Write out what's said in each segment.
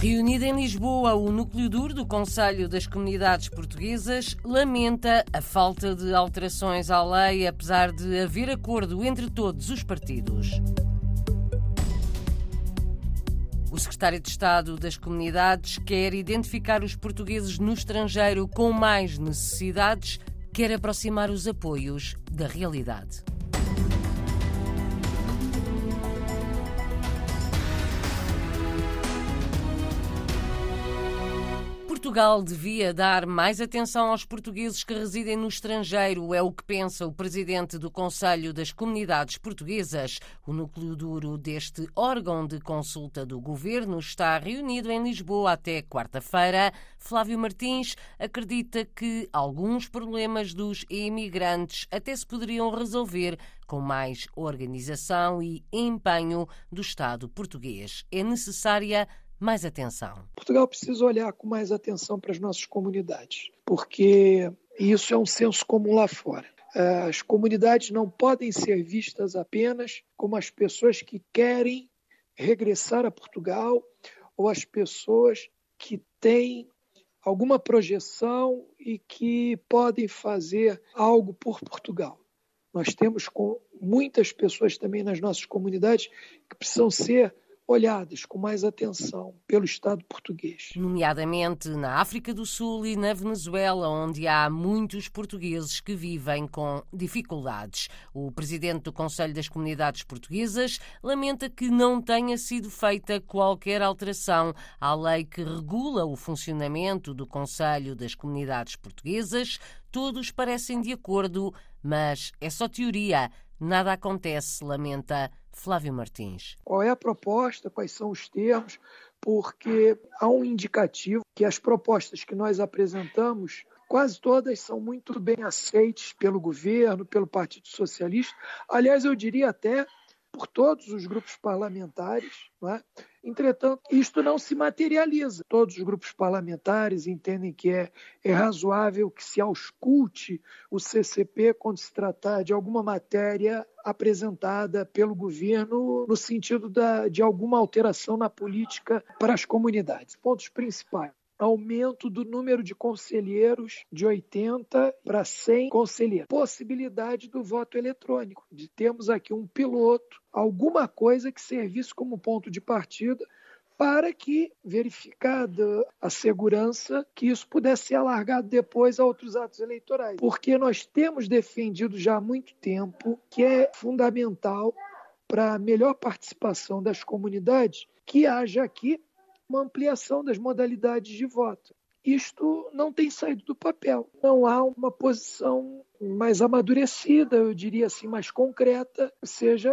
Reunido em Lisboa, o núcleo duro do Conselho das Comunidades Portuguesas lamenta a falta de alterações à lei, apesar de haver acordo entre todos os partidos. O secretário de Estado das Comunidades quer identificar os portugueses no estrangeiro com mais necessidades, quer aproximar os apoios da realidade. Portugal devia dar mais atenção aos portugueses que residem no estrangeiro, é o que pensa o presidente do Conselho das Comunidades Portuguesas. O núcleo duro deste órgão de consulta do governo está reunido em Lisboa até quarta-feira. Flávio Martins acredita que alguns problemas dos imigrantes até se poderiam resolver com mais organização e empenho do Estado português. É necessária mais atenção? Portugal precisa olhar com mais atenção para as nossas comunidades, porque isso é um senso comum lá fora. As comunidades não podem ser vistas apenas como as pessoas que querem regressar a Portugal ou as pessoas que têm alguma projeção e que podem fazer algo por Portugal. Nós temos muitas pessoas também nas nossas comunidades que precisam ser olhadas com mais atenção pelo Estado português. Nomeadamente na África do Sul e na Venezuela, onde há muitos portugueses que vivem com dificuldades. O presidente do Conselho das Comunidades Portuguesas lamenta que não tenha sido feita qualquer alteração à lei que regula o funcionamento do Conselho das Comunidades Portuguesas. Todos parecem de acordo, mas é só teoria. Nada acontece, lamenta Flávio Martins. Qual é a proposta? Quais são os termos? Porque há um indicativo que as propostas que nós apresentamos quase todas são muito bem aceitas pelo governo, pelo Partido Socialista. Aliás, eu diria até por todos os grupos parlamentares. É? Entretanto, isto não se materializa. Todos os grupos parlamentares entendem que é, é razoável que se ausculte o CCP quando se tratar de alguma matéria apresentada pelo governo no sentido da, de alguma alteração na política para as comunidades. Pontos principais aumento do número de conselheiros de 80 para 100 conselheiros. Possibilidade do voto eletrônico, de termos aqui um piloto, alguma coisa que servisse como ponto de partida para que, verificada a segurança, que isso pudesse ser alargado depois a outros atos eleitorais. Porque nós temos defendido já há muito tempo que é fundamental para a melhor participação das comunidades que haja aqui uma ampliação das modalidades de voto. Isto não tem saído do papel. Não há uma posição mais amadurecida, eu diria assim, mais concreta, seja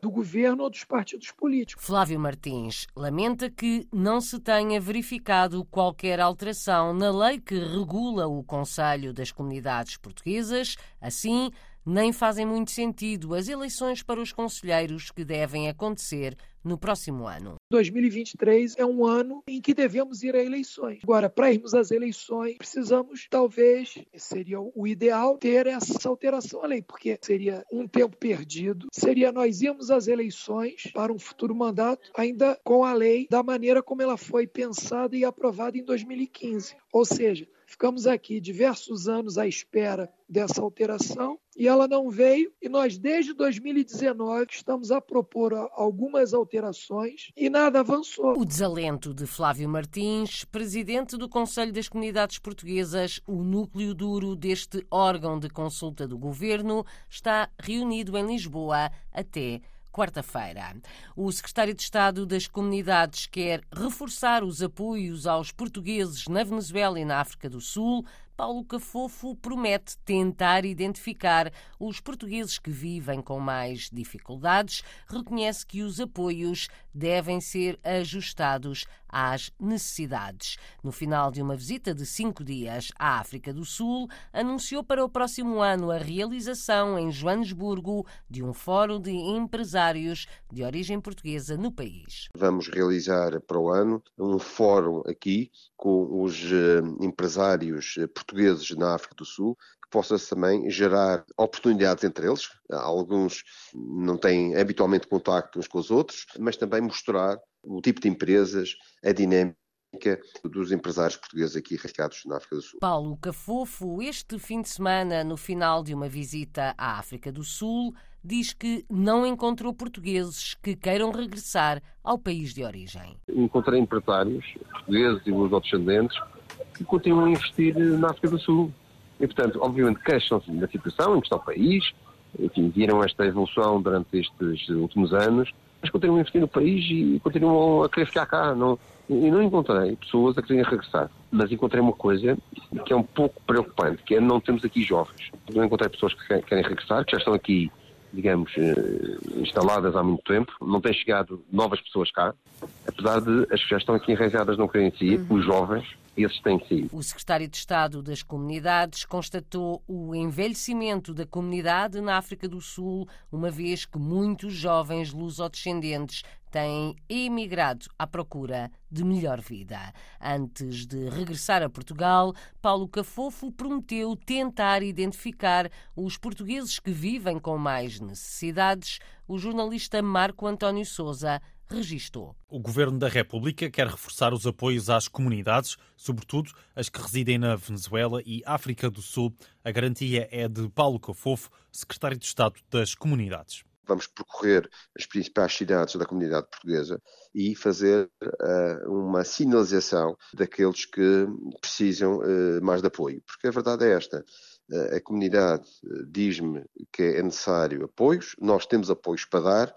do governo ou dos partidos políticos. Flávio Martins lamenta que não se tenha verificado qualquer alteração na lei que regula o Conselho das Comunidades Portuguesas. Assim, nem fazem muito sentido as eleições para os conselheiros que devem acontecer no próximo ano. 2023 é um ano em que devemos ir a eleições. Agora, para irmos às eleições, precisamos, talvez, seria o ideal, ter essa alteração à lei, porque seria um tempo perdido, seria nós irmos às eleições para um futuro mandato, ainda com a lei da maneira como ela foi pensada e aprovada em 2015. Ou seja, Ficamos aqui diversos anos à espera dessa alteração e ela não veio. E nós, desde 2019, estamos a propor algumas alterações e nada avançou. O desalento de Flávio Martins, presidente do Conselho das Comunidades Portuguesas, o núcleo duro deste órgão de consulta do governo, está reunido em Lisboa até quarta-feira. O secretário de Estado das Comunidades quer reforçar os apoios aos portugueses na Venezuela e na África do Sul Paulo Cafofo promete tentar identificar os portugueses que vivem com mais dificuldades, reconhece que os apoios devem ser ajustados às necessidades. No final de uma visita de cinco dias à África do Sul, anunciou para o próximo ano a realização em Joanesburgo de um fórum de empresários de origem portuguesa no país. Vamos realizar para o ano um fórum aqui com os eh, empresários portugueses portugueses na África do Sul, que possa também gerar oportunidades entre eles. Alguns não têm habitualmente contacto uns com os outros, mas também mostrar o tipo de empresas, a dinâmica dos empresários portugueses aqui radicados na África do Sul. Paulo Cafofo, este fim de semana, no final de uma visita à África do Sul, diz que não encontrou portugueses que queiram regressar ao país de origem. Encontrei empresários portugueses e os outros descendentes que continuam a investir na África do Sul. E, portanto, obviamente, queixam-se da situação em que está o país, enfim, viram esta evolução durante estes últimos anos, mas continuam a investir no país e continuam a querer ficar cá. Não, e não encontrei pessoas a quererem regressar, mas encontrei uma coisa que é um pouco preocupante, que é não temos aqui jovens. Não encontrei pessoas que querem regressar, que já estão aqui, digamos, eh, instaladas há muito tempo. Não têm chegado novas pessoas cá, apesar de as que já estão aqui enraizadas não querem sair, uhum. os jovens esses têm sido. O secretário de Estado das Comunidades constatou o envelhecimento da comunidade na África do Sul, uma vez que muitos jovens lusodescendentes têm emigrado à procura de melhor vida. Antes de regressar a Portugal, Paulo Cafofo prometeu tentar identificar os portugueses que vivem com mais necessidades. O jornalista Marco António Souza registou. O Governo da República quer reforçar os apoios às comunidades, sobretudo as que residem na Venezuela e África do Sul. A garantia é de Paulo Cafofo, secretário de Estado das Comunidades vamos percorrer as principais cidades da comunidade portuguesa e fazer uh, uma sinalização daqueles que precisam uh, mais de apoio. Porque a verdade é esta: uh, a comunidade diz-me que é necessário apoios, nós temos apoios para dar,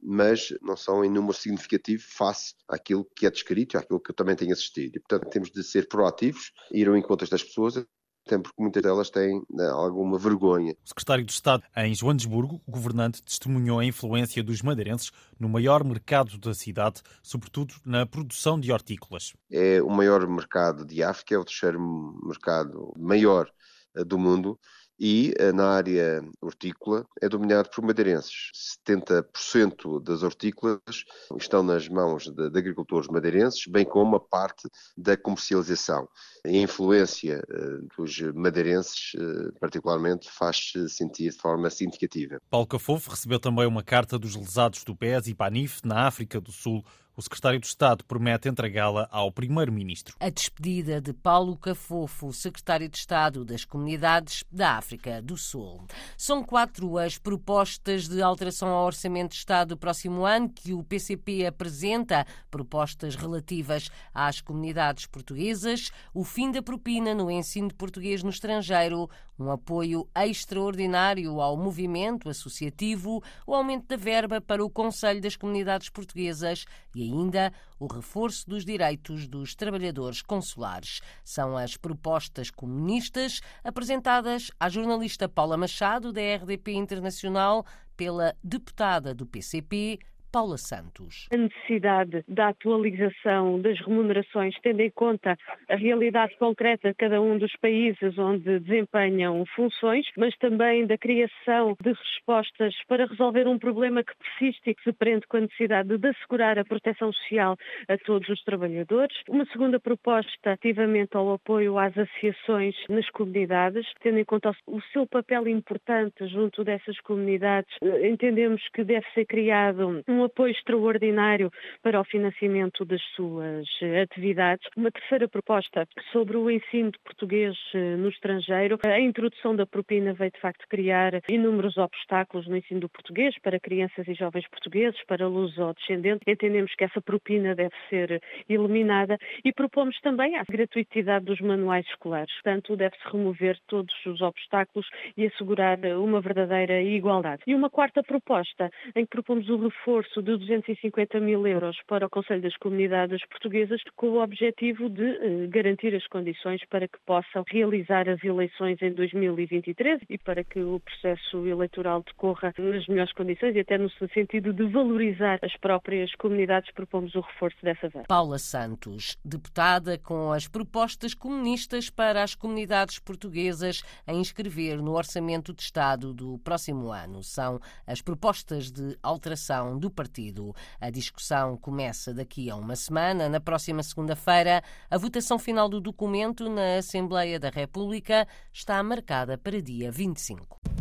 mas não são em número significativo face àquilo que é descrito, àquilo que eu também tenho assistido. E, portanto, temos de ser proativos, ir ao encontro das pessoas, até porque muitas delas têm né, alguma vergonha. O secretário de Estado em Joanesburgo, o governante, testemunhou a influência dos madeirenses no maior mercado da cidade, sobretudo na produção de hortícolas. É o maior mercado de África, é o terceiro mercado maior eh, do mundo e eh, na área hortícola é dominado por madeirenses. 70% das hortícolas estão nas mãos de, de, agricultores madeirenses, bem como a parte da comercialização. A influência uh, dos madeirenses, uh, particularmente, faz-se sentir de forma significativa. Paulo Cafofo recebeu também uma carta dos lesados do PES e PANIF na África do Sul o secretário de Estado promete entregá-la ao primeiro-ministro. A despedida de Paulo Cafofo, secretário de Estado das Comunidades da África do Sul. São quatro as propostas de alteração ao Orçamento de Estado do próximo ano que o PCP apresenta, propostas relativas às comunidades portuguesas, o fim da propina no ensino de português no estrangeiro, um apoio extraordinário ao movimento associativo, o aumento da verba para o Conselho das Comunidades Portuguesas e ainda o reforço dos direitos dos trabalhadores consulares. São as propostas comunistas apresentadas à jornalista Paula Machado, da RDP Internacional, pela deputada do PCP, Paula Santos. A necessidade da atualização das remunerações, tendo em conta a realidade concreta de cada um dos países onde desempenham funções, mas também da criação de respostas para resolver um problema que persiste e que se prende com a necessidade de assegurar a proteção social a todos os trabalhadores. Uma segunda proposta relativamente ao apoio às associações nas comunidades, tendo em conta o seu papel importante junto dessas comunidades, entendemos que deve ser criado um um apoio extraordinário para o financiamento das suas atividades. Uma terceira proposta sobre o ensino de português eh, no estrangeiro. A introdução da propina veio de facto criar inúmeros obstáculos no ensino do português para crianças e jovens portugueses, para luso-descendentes. Entendemos que essa propina deve ser eliminada e propomos também a gratuitidade dos manuais escolares. Portanto, deve-se remover todos os obstáculos e assegurar uma verdadeira igualdade. E uma quarta proposta em que propomos o reforço recurso de 250 mil euros para o Conselho das Comunidades Portuguesas com o objetivo de eh, garantir as condições para que possam realizar as eleições em 2023 e para que o processo eleitoral decorra nas melhores condições e até no sentido de valorizar as próprias comunidades, propomos o reforço dessa verba. Paula Santos, deputada com as propostas comunistas para as comunidades portuguesas a inscrever no Orçamento de Estado do próximo ano. São as propostas de alteração do partido. A discussão começa daqui a uma semana. Na próxima segunda-feira, a votação final do documento na Assembleia da República está marcada para dia 25.